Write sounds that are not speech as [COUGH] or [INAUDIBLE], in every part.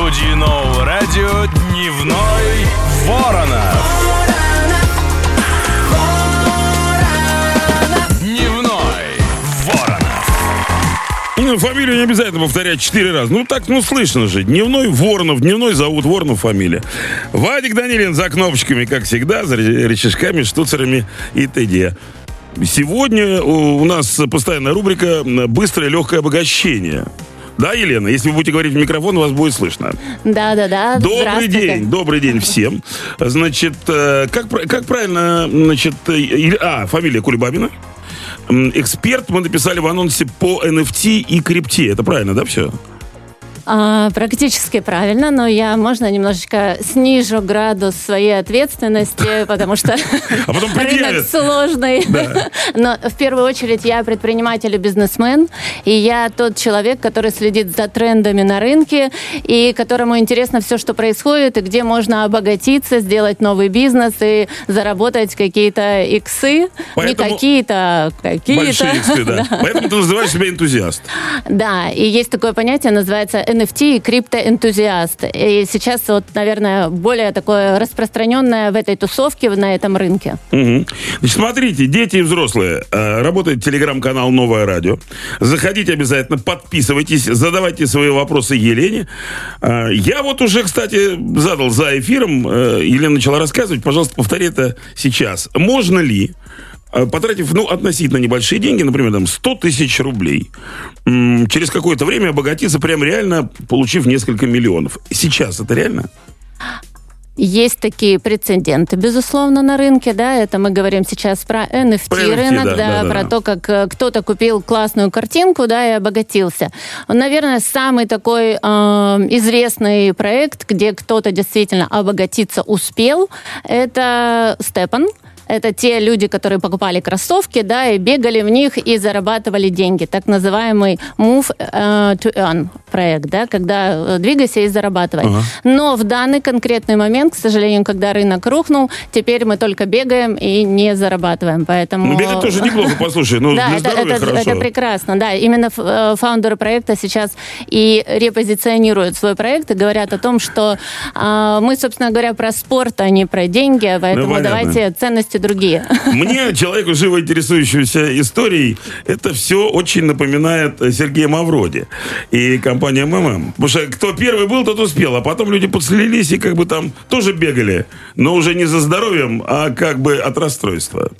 студии нового радио «Дневной Воронов». Дневной Воронов. Ну, фамилию не обязательно повторять четыре раза. Ну, так, ну, слышно же. Дневной Воронов, дневной зовут Воронов фамилия. Вадик Данилин за кнопочками, как всегда, за рычажками, штуцерами и т.д. Сегодня у нас постоянная рубрика «Быстрое легкое обогащение». Да, Елена? Если вы будете говорить в микрофон, вас будет слышно. Да-да-да. Добрый здравствуйте. день, добрый день всем. Значит, э, как, как правильно, значит, э, а, фамилия Кулебабина. Эксперт мы написали в анонсе по NFT и крипте. Это правильно, да, все? А, практически правильно, но я, можно, немножечко снижу градус своей ответственности, [LAUGHS] потому что А [LAUGHS] рынок сложный. [LAUGHS] Но в первую очередь я предприниматель и бизнесмен, и я тот человек, который следит за трендами на рынке, и которому интересно все, что происходит, и где можно обогатиться, сделать новый бизнес и заработать какие-то иксы. Не какие-то, а какие-то. Большие иксы, да. Поэтому ты называешь себя энтузиаст. Да, и есть такое понятие, называется NFT и криптоэнтузиаст. И сейчас вот, наверное, более такое распространенное в этой тусовке, на этом рынке. Мгм. Значит, смотрите, дети и взрослые, э, работает телеграм-канал «Новое радио». Заходите обязательно, подписывайтесь, задавайте свои вопросы Елене. Э, Я вот уже, кстати, задал за эфиром, э, Елена начала рассказывать, пожалуйста, повтори это сейчас. Можно ли потратив, ну, относительно небольшие деньги, например, там, 100 тысяч рублей, через какое-то время обогатиться прям реально, получив несколько миллионов. Сейчас это реально? Есть такие прецеденты, безусловно, на рынке, да, это мы говорим сейчас про NFT, Про NFT, рынок, да, да, да, да, про да. то, как э, кто-то купил классную картинку, да, и обогатился. Наверное, самый такой э, известный проект, где кто-то действительно обогатиться успел, это Степан. Это те люди, которые покупали кроссовки, да, и бегали в них и зарабатывали деньги. Так называемый Move э, to Earn проект, да, когда э, двигайся и зарабатывай. Но в данный конкретный момент, к сожалению, когда рынок рухнул, теперь мы только бегаем и не зарабатываем. Поэтому... Ну, бегать тоже неплохо, послушай, ну, Да, это, это, это прекрасно, да. Именно э, фаундеры проекта сейчас и репозиционируют свой проект и говорят о том, что а, мы, собственно говоря, про спорт, а не про деньги, поэтому Ну, понятно. давайте ценности другие. Мне, человеку, живо интересующемуся историей, это все очень напоминает э, Сергея Мавроди и компания МММ. Потому что кто первый был, тот успел. А потом люди подслились и как бы там тоже бегали. Но уже не за здоровьем, а как бы от расстройства.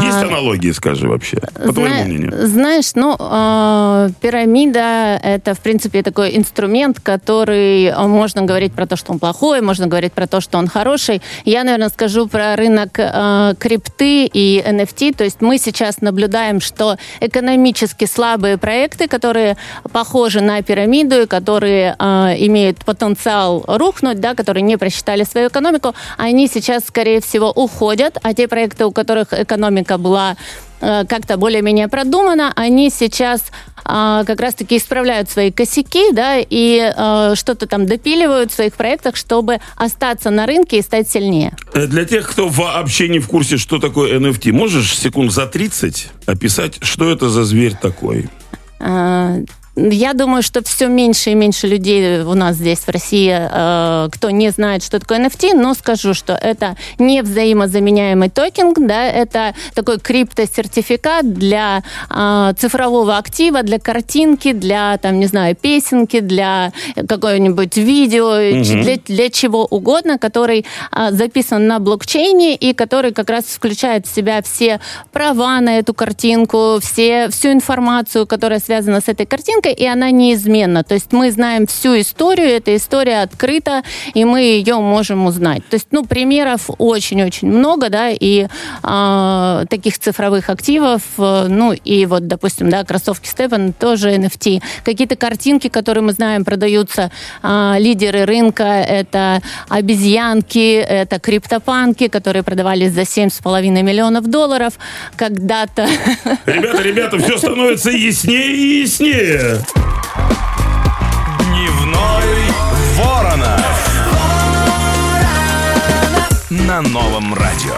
Есть А, аналогии, скажи вообще, по Зна- твоему мнению? Знаешь, ну, э, пирамида – это, в принципе, такой инструмент, который э, можно говорить про то, что он плохой, можно говорить про то, что он хороший. Я, наверное, скажу про рынок э, крипты и NFT. То есть мы сейчас наблюдаем, что экономически слабые проекты, которые похожи на пирамиду и которые э, имеют потенциал рухнуть, да, которые не просчитали свою экономику, они сейчас, скорее всего, уходят, а те проекты, у которых экономика была э, как-то более-менее продумана, они сейчас а, как раз-таки исправляют свои косяки, да, и э, что-то там допиливают в своих проектах, чтобы остаться на рынке и стать сильнее. Э, Для тех, кто вообще не в курсе, что такое NFT, можешь секунд за 30 описать, что это за зверь такой? Я думаю, что все меньше и меньше людей у нас здесь в России, э, кто не знает, что такое NFT, но скажу, что это не взаимозаменяемый токен, да, это такой криптосертификат для э, цифрового актива, для картинки, для, там, не знаю, песенки, для какого-нибудь видео, для, для чего угодно, который э, записан на блокчейне и который как раз включает в себя все права на эту картинку, все, всю информацию, которая связана с этой картинкой, и она неизменна. То есть мы знаем всю историю, эта история открыта, и мы ее можем узнать. То есть, ну, примеров очень-очень много, да, и а, таких цифровых активов, э, ну, и вот, допустим, да, кроссовки Степан тоже NFT. Какие-то картинки, которые мы знаем, продаются а, лидеры рынка, это обезьянки, это криптопанки, которые продавались за 7,5 миллионов долларов когда-то. Ребята, ребята, все становится яснее и яснее. Дневной Воронов. На новом радио.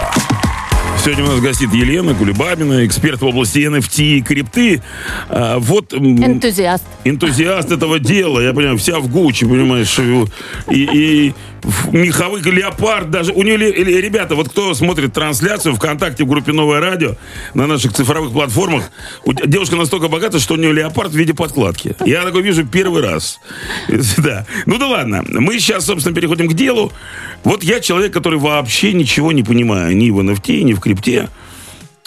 Сегодня у нас гостит Елена Кулебабина, эксперт в области NFT и крипты. А, вот... Энтузиаст. энтузиаст этого дела, я понимаю, вся в Гуччи, понимаешь, и, и в меховый леопард даже. У нее, ребята, вот кто смотрит трансляцию ВКонтакте в группе «Новое радио» на наших цифровых платформах, девушка настолько богата, что у нее леопард в виде подкладки. Я такой вижу первый раз. [LAUGHS] Да. Ну да ладно. Мы сейчас, собственно, переходим к делу. Вот я человек, который вообще ничего не понимаю ни в NFT, ни в крипте.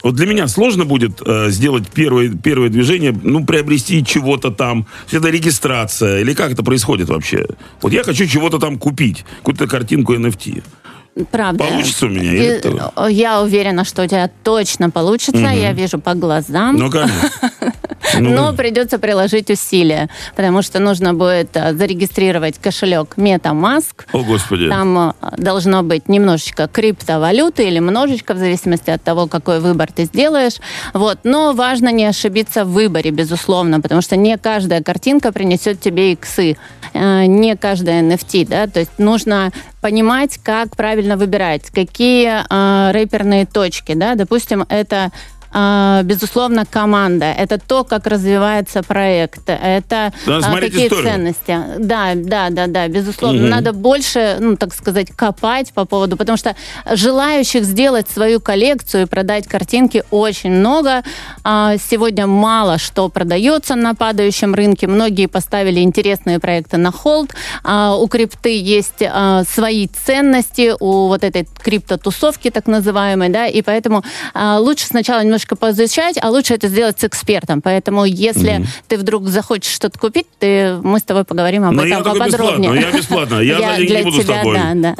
Вот для меня сложно будет э, сделать первое, первое движение, ну, приобрести чего-то там. Это регистрация или как это происходит вообще? Вот я хочу чего-то там купить, какую-то картинку NFT. Правда. Получится у меня, или это- э, Я уверена, что у тебя точно получится. Я вижу по глазам. Ну, конечно. [LAUGHS] Ну, Но придется приложить усилия, потому что нужно будет э, зарегистрировать кошелек MetaMask. О, Господи. Там э, должно быть немножечко криптовалюты или немножечко, в зависимости от того, какой выбор ты сделаешь. Вот. Но важно не ошибиться в выборе, безусловно, потому что не каждая картинка принесет тебе иксы, э, не каждая NFT, да, то есть нужно понимать, как правильно выбирать, какие э, рэперные точки, да, допустим, это безусловно, команда. Это то, как развивается проект. Это а, смотреть какие историю. ценности. Да, да, да, да, безусловно. Мгм. Надо больше, ну, так сказать, копать по поводу, потому что желающих сделать свою коллекцию и продать картинки очень много. А, Сегодня мало что продается на падающем рынке. Многие поставили интересные проекты на холд. А, У крипты есть а, свои ценности, у вот этой криптотусовки так называемой, да, и поэтому а, лучше сначала немножко поизучать, а лучше это сделать с экспертом. Поэтому если ты вдруг захочешь что-то купить, ты, мы с тобой поговорим об Но этом я поподробнее. бесплатно, я бесплатно. Я, [LAUGHS] Я за деньги буду тебя, с тобой. да,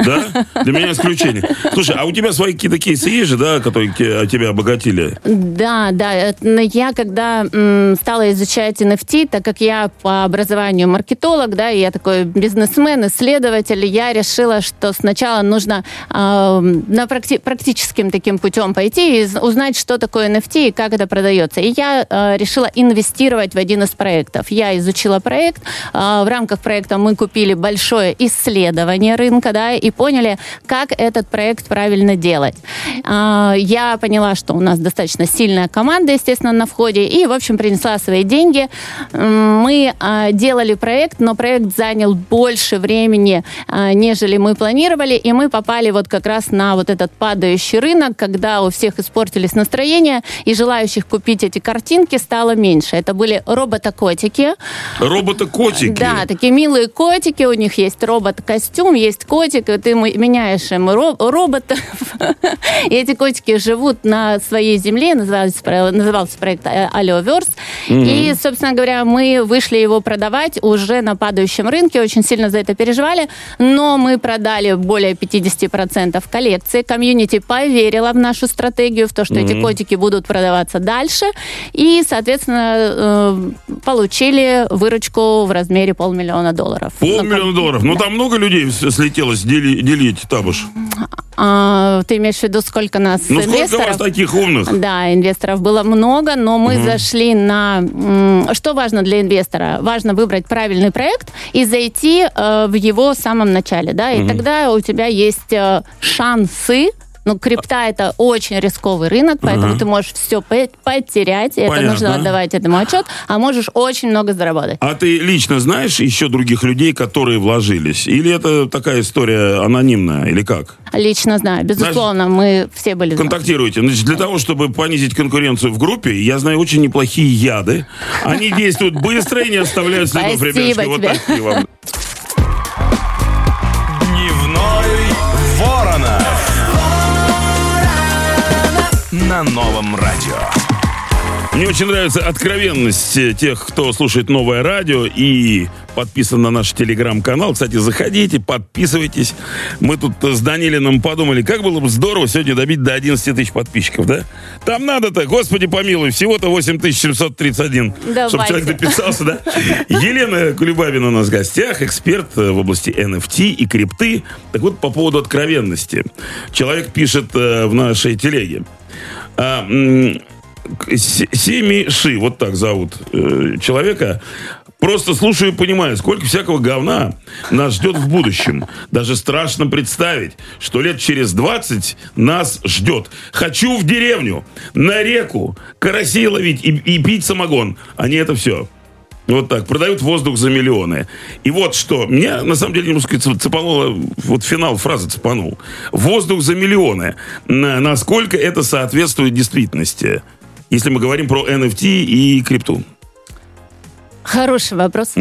да. Для меня исключение. Слушай, а у тебя свои какие-то кейсы есть же, да, которые те- тебя обогатили? Да, да. Я когда м, стала изучать NFT, так как я по образованию маркетолог, да, и я такой бизнесмен, исследователь, я решила, что сначала нужно а, на практи- практическим таким путем пойти и узнать, что такое NFT и как это продается. И я а, решила инвестировать в один из проектов. Я изучила проект. а, в рамках проекта мы купили большое исследование рынка, да, и поняли, как этот проект правильно делать. А, Я поняла, что у нас достаточно сильная команда, естественно, на входе, и, в общем, принесла свои деньги. Мы а, делали проект, но проект занял больше времени, а, нежели мы планировали, и мы попали вот как раз на вот этот падающий рынок, когда у всех испортились настроения, и желающих купить эти картинки стало меньше. Это были роботокотики. Роботы-котики. Да, такие милые котики, у них есть робот-костюм, есть котик, и ты меняешь им ро- роботов. [LAUGHS] И эти котики живут на своей земле, назывался, про- назывался проект э, Алловерс. И, собственно говоря, мы вышли его продавать уже на падающем рынке, очень сильно за это переживали, но мы продали более 50% коллекции. Комьюнити поверила в нашу стратегию, в то, что эти котики будут продаваться дальше, и, соответственно, э, получили выручку в размере полмиллиона долларов. Ну, Полмиллиона долларов. Ну, там много людей слетелось дели- делить табуш. А, ты имеешь в виду, сколько нас Ну, сколько инвесторов? вас таких умных? Да, инвесторов было много, но мы зашли на... Что важно для инвестора? Важно выбрать правильный проект и зайти э, в его самом начале, да, и тогда у тебя есть э, шансы ну, крипта это очень рисковый рынок, поэтому Ага. ты можешь все потерять, и это Понятно. нужно отдавать этому отчет, а можешь очень много заработать. А ты лично знаешь еще других людей, которые вложились? Или это такая история анонимная, или как? Лично знаю, безусловно, мы все были... знакомы. Контактируйте. Значит, для того, чтобы понизить конкуренцию в группе, я знаю очень неплохие яды. Они действуют быстро и не оставляют следов, ребятушки. Вот такие вам. Новом радио. Мне очень нравится откровенность э, тех, кто слушает новое радио и подписан на наш телеграм-канал. Кстати, заходите, подписывайтесь. Мы тут с Данилиным подумали, как было бы здорово сегодня добить до 11 тысяч подписчиков, да? Там надо-то, господи помилуй, всего-то 8731, чтобы Давайте. человек дописался, да? Елена Кулебабина у нас в гостях, эксперт э, в области NFT и крипты. Так вот, по поводу откровенности. Человек пишет э, в нашей телеге. А, Семи Ши, вот так зовут э, человека. Просто слушаю и понимаю, сколько всякого говна нас ждет в будущем. Даже страшно представить, что лет через 20 нас ждет. Хочу в деревню, на реку, карасей ловить и, и пить самогон. А не это все. Вот так. Продают воздух за миллионы. И вот что. Меня, на самом деле, немножко цепануло, вот финал фразы цепанул. Воздух за миллионы. Насколько это соответствует действительности? Если мы говорим про NFT и крипту. Хороший вопрос.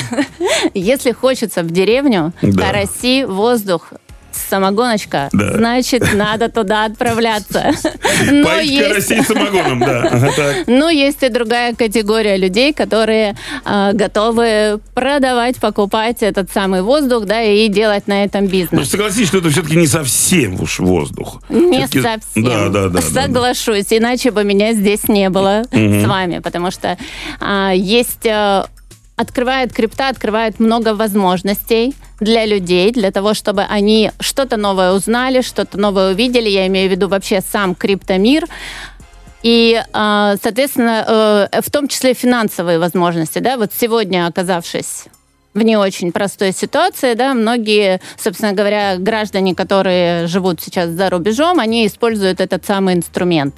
[LAUGHS] Если хочется в деревню, да. караси, воздух, самогоночка, да. значит, надо туда отправляться. [LAUGHS] Но есть... самогоном, да. [LAUGHS] Но есть и другая категория людей, которые э, готовы продавать, покупать этот самый воздух, да, и делать на этом бизнес. Ну, согласись, что это все-таки не совсем уж воздух. Не совсем. Да, да, да. Соглашусь, да, да. иначе бы меня здесь не было угу. с вами, потому что э, есть... Э, открывает крипта, открывает много возможностей для людей, для того, чтобы они что-то новое узнали, что-то новое увидели. Я имею в виду вообще сам криптомир. И, а, соответственно, э, в том числе финансовые возможности. Да? Вот сегодня, оказавшись в не очень простой ситуации, да, многие, собственно говоря, граждане, которые живут сейчас за рубежом, они используют этот самый инструмент.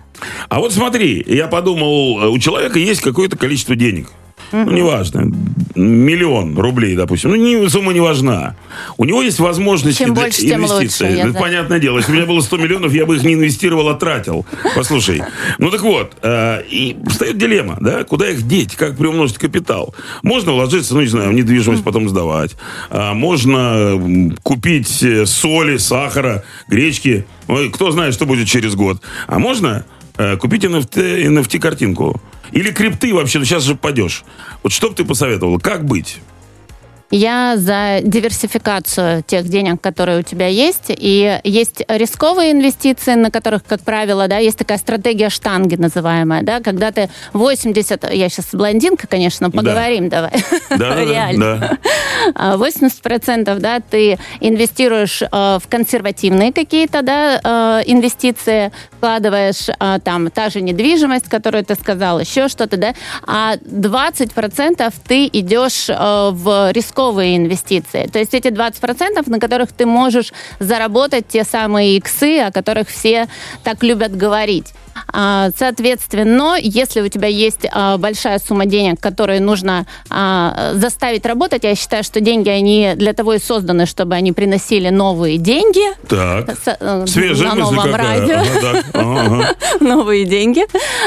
А вот смотри, я подумал, у человека есть какое-то количество денег – ну, неважно, миллион рублей, допустим, ну, не, сумма не важна. У него есть возможность Чем больше, инвестиций. Тем лучше, понятное дело, если у меня было 100 миллионов, я бы их не инвестировал, а тратил. Послушай, ну так вот, э, и встает дилемма, да, куда их деть, как приумножить капитал. Можно вложиться, ну, не знаю, в недвижимость, потом сдавать. А можно купить э, соли, сахара, гречки. Кто знает, что будет через год. А можно э, купить NFT, NFT-картинку. Или крипты вообще, ну сейчас же падешь. Вот что бы ты посоветовала? Как быть? Я за диверсификацию тех денег, которые у тебя есть. И есть рисковые инвестиции, на которых, как правило, да, есть такая стратегия штанги называемая, да, когда ты 80... Я сейчас блондинка, конечно, поговорим да. давай. Да, Реально. Да. 80% а, да, ты инвестируешь э, в консервативные какие-то да, э, инвестиции, вкладываешь э, там та же недвижимость, которую ты сказал, еще что-то, да, а 20% ты идешь в рисковые рисковые инвестиции. То есть эти 20%, на которых ты можешь заработать те самые иксы, о которых все так любят говорить. А, соответственно, если у тебя есть а, большая сумма денег, которые нужно а, заставить работать, я считаю, что деньги, они для того и созданы, чтобы они приносили новые деньги. Так. Э, Свежая на новом какая. радио. Ага, ага. [LAUGHS] Новые деньги.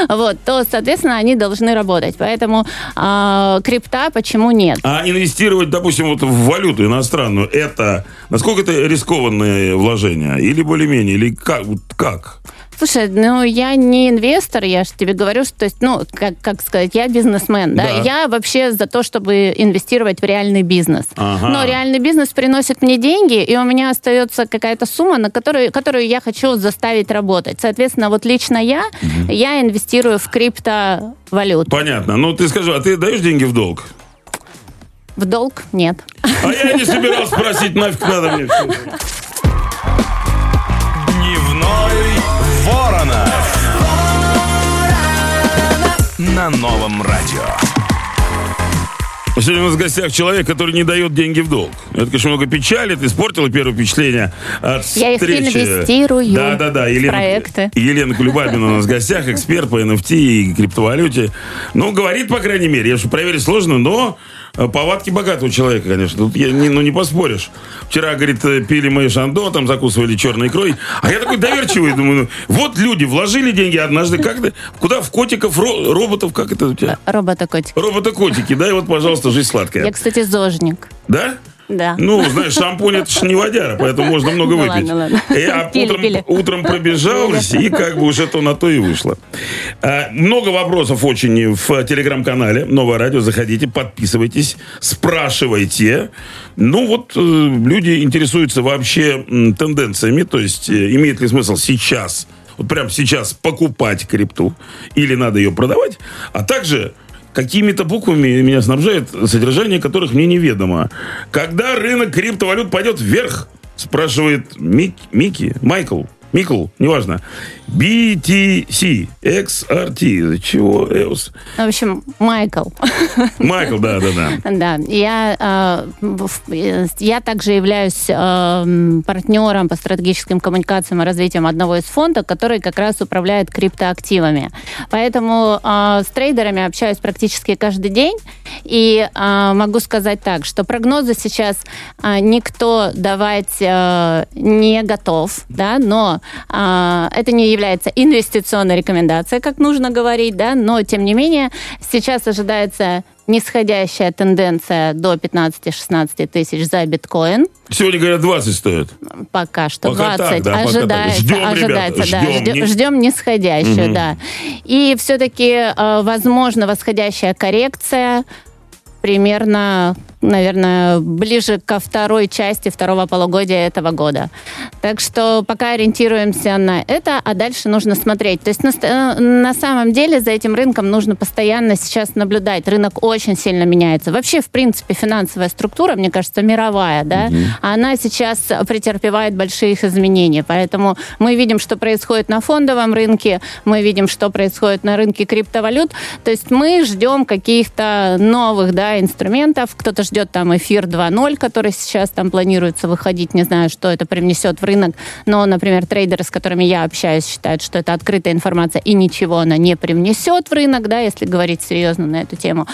Вот, то, соответственно, они должны работать. Поэтому крипта почему нет? А инвестировать, допустим, вот в валюту иностранную, это насколько это рискованное вложение? Или более-менее? Или как? как? Слушай, ну я не инвестор, я же тебе говорю, что, то есть, ну, как, как сказать, я бизнесмен, да? да, я вообще за то, чтобы инвестировать в реальный бизнес. Ага. Но реальный бизнес приносит мне деньги, и у меня остается какая-то сумма, на которую, которую я хочу заставить работать. Соответственно, вот лично я, угу. я инвестирую в криптовалюту. Понятно. Ну, ты скажи, а ты даешь деньги в долг? В долг нет. А я не собирался спросить, нафиг надо мне все. На новом радио. Сегодня у нас в гостях человек, который не дает деньги в долг. Это, конечно, много печалит, испортило первое впечатление от Я встречи. их инвестирую да, да, да. Елена, проекты. Елена Кулебабина у нас в гостях, эксперт по NFT и криптовалюте. Ну, говорит, по крайней мере, я что проверить сложно, но повадки богатого человека, конечно. Тут я, не, ну, не поспоришь. Вчера, говорит, э, пили мы шандо, там закусывали черной икрой. А я такой доверчивый, думаю, ну, вот люди вложили деньги однажды, как то куда? В котиков, ро, роботов, как это у тебя? Робота-котики. Робота-котики, да, и вот, пожалуйста, жизнь сладкая. Я, кстати, зожник. Да? Да. Ну, знаешь, шампунь это же не водяра, поэтому можно много ну, выпить. Ладно, ладно. Я пили, утром, пили. утром пробежался, и как бы уже то на то и вышло. А, много вопросов очень в телеграм-канале «Новое радио». Заходите, подписывайтесь, спрашивайте. Ну, вот э, люди интересуются вообще тенденциями, то есть э, имеет ли смысл сейчас, вот прямо сейчас покупать крипту или надо ее продавать, а также какими-то буквами меня снабжает содержание которых мне неведомо. Когда рынок криптовалют пойдет вверх, спрашивает Мик, Микки, Майкл. Микл, неважно. BTC, XRT, чего, Эос? В общем, Майкл. Майкл, да, да, да. [LAUGHS] Да, я, э, я также являюсь э, партнером по стратегическим коммуникациям и развитием одного из фондов, который как раз управляет криптоактивами. Поэтому э, с трейдерами общаюсь практически каждый день, и могу сказать так, что прогнозы сейчас никто давать не готов, да, но это не является инвестиционной рекомендацией, как нужно говорить, да, но тем не менее сейчас ожидается нисходящая тенденция до 15-16 тысяч за биткоин. Сегодня, говорят, 20 стоит. Пока что пока 20. Так, да, ожидается, ждем, ожидается, ребята, да. Ждем, ждем, ждем нисходящую, угу. да. И все-таки, э, возможно, восходящая коррекция примерно наверное, ближе ко второй части второго полугодия этого года. Так что пока ориентируемся на это, а дальше нужно смотреть. То есть на, э, на самом деле за этим рынком нужно постоянно сейчас наблюдать. Рынок очень сильно меняется. Вообще, в принципе, финансовая структура, мне кажется, мировая, да, угу. она сейчас претерпевает большие изменений. Поэтому мы видим, что происходит на фондовом рынке, мы видим, что происходит на рынке криптовалют. То есть мы ждем каких-то новых да, инструментов. Кто-то ждет там эфир 2.0, который сейчас там планируется выходить, не знаю, что это привнесет в рынок, но, например, трейдеры, с которыми я общаюсь, считают, что это открытая информация и ничего она не привнесет в рынок, да, если говорить серьезно на эту тему.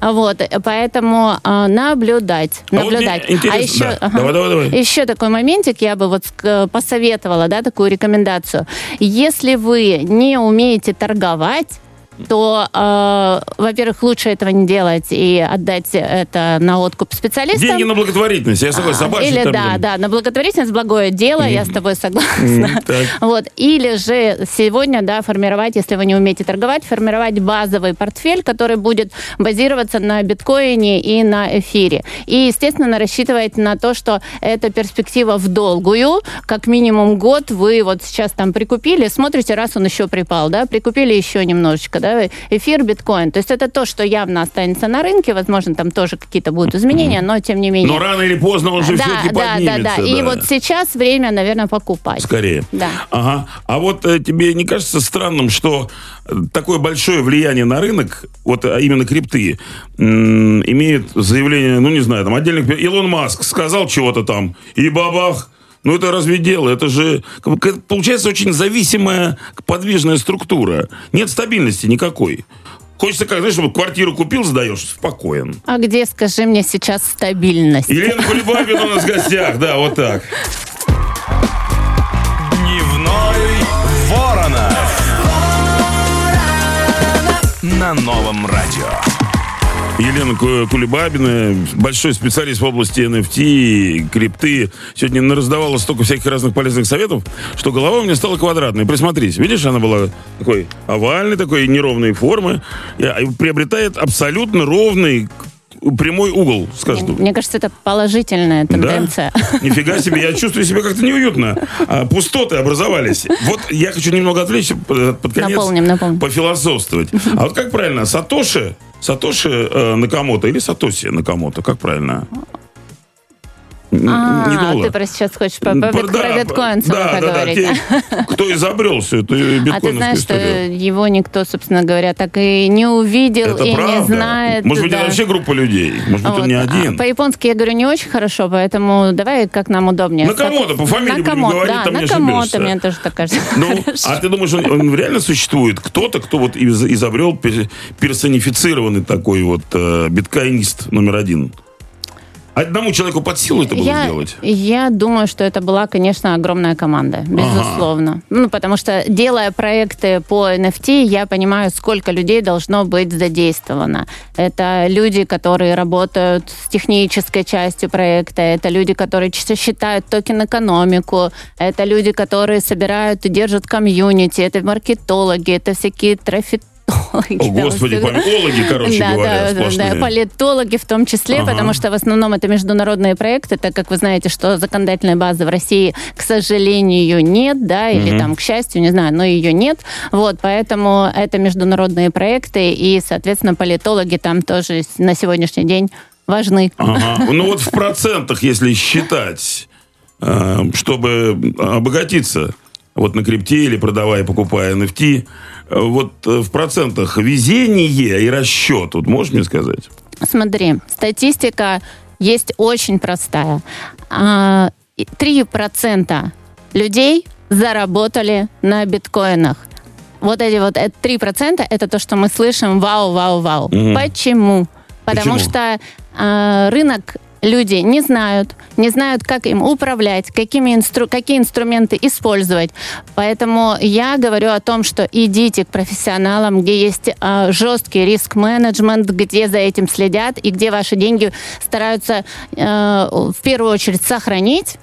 Вот, поэтому э, наблюдать, наблюдать. А, вот а еще, да. ага, давай, давай, давай. еще такой моментик я бы вот посоветовала, да, такую рекомендацию. Если вы не умеете торговать, то, э, во-первых, лучше этого не делать и отдать это на откуп специалистам. Деньги на благотворительность, я согласен. Собачий Или, да, да, на благотворительность, благое дело, mm. я с тобой согласна. Mm, вот. Или же сегодня, да, формировать, если вы не умеете торговать, формировать базовый портфель, который будет базироваться на биткоине и на эфире. И, естественно, рассчитывать на то, что это перспектива в долгую, как минимум год вы вот сейчас там прикупили, смотрите, раз он еще припал, да, прикупили еще немножечко, да, да, эфир, биткоин. То есть это то, что явно останется на рынке, возможно, там тоже какие-то будут изменения, но тем не менее. Но рано или поздно он же да, все-таки да, поднимется. Да, да, да. И вот сейчас время, наверное, покупать. Скорее. Да. Ага. А вот э, тебе не кажется странным, что э, такое большое влияние на рынок, вот а именно крипты, имеет заявление, ну не знаю, там отдельных... Илон Маск сказал чего-то там, и бабах, ну, это разве дело? Это же, получается, очень зависимая подвижная структура. Нет стабильности никакой. Хочется, как, знаешь, чтобы квартиру купил, сдаешь, спокоен. А где, скажи мне, сейчас стабильность? Елена Кулебабина у нас в гостях, да, вот так. Дневной Ворона. На новом радио. Елена Кулебабина, большой специалист в области NFT, крипты. Сегодня раздавала столько всяких разных полезных советов, что голова у меня стала квадратной. Присмотрись, видишь, она была такой овальной, такой неровной формы. И приобретает абсолютно ровный прямой угол, скажем. Мне кажется, это положительная тенденция. Да? [LAUGHS] Нифига себе, я чувствую себя как-то неуютно. А, пустоты образовались. Вот я хочу немного отвлечься под конец. Наполним, наполним. Пофилософствовать. А вот как правильно, Сатоши Сатоши э, Накамото или Сатоси Накамото, как правильно? А, не доллар. ты просто сейчас хочешь по, по, про да, биткоин да, да, говорить. Да, кто изобрел все это биткоиновскую А ты знаешь, историю. что его никто, собственно говоря, так и не увидел это и правда. не знает. Может быть, да. это вообще группа людей. Может быть, вот. он не один. А, по-японски я говорю не очень хорошо, поэтому давай как нам удобнее. На кого-то, по фамилии будем говорить, да, там на не кого-то, мне тоже так кажется. Ну, а ты думаешь, он, он реально существует? Кто-то, кто вот из, изобрел персонифицированный такой вот э, биткоинист номер один? Одному человеку под силу это было я, сделать? Я думаю, что это была, конечно, огромная команда, безусловно. Ага. Ну, потому что, делая проекты по NFT, я понимаю, сколько людей должно быть задействовано. Это люди, которые работают с технической частью проекта, это люди, которые считают токен-экономику, это люди, которые собирают и держат комьюнити, это маркетологи, это всякие трафик. О, господи, политологи, короче да, говоря, да, да, политологи в том числе, ага. потому что в основном это международные проекты, так как вы знаете, что законодательной базы в России, к сожалению, нет, да, или угу. там, к счастью, не знаю, но ее нет. Вот, поэтому это международные проекты, и, соответственно, политологи там тоже на сегодняшний день важны. Ага. [LAUGHS] Ну вот в процентах, если считать, э, чтобы обогатиться, вот на крипте или продавая, покупая NFT. Вот э, в процентах везение и расчет, вот можешь мне сказать? Смотри, статистика есть очень простая. А, 3% людей заработали на биткоинах. Вот эти вот 3% это то, что мы слышим вау, вау, вау. Угу. Почему? Потому Почему? что э, рынок люди не знают, не знают, как им управлять, какими инстру какие инструменты использовать. Поэтому я говорю о том, что идите к профессионалам, где есть э, жесткий риск-менеджмент, где за этим следят и где ваши деньги стараются э, в первую очередь сохранить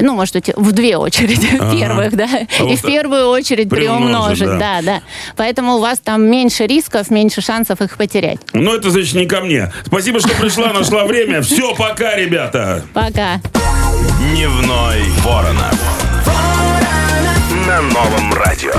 ну, может быть, в две очереди, Ага. первых, да, А и вот в первую очередь приумножить, приумножить, да. да, да. Поэтому у вас там меньше рисков, меньше шансов их потерять. Ну, это значит не ко мне. Спасибо, что пришла, нашла время. Все, пока, ребята. Пока. Дневной Ворона. На новом радио.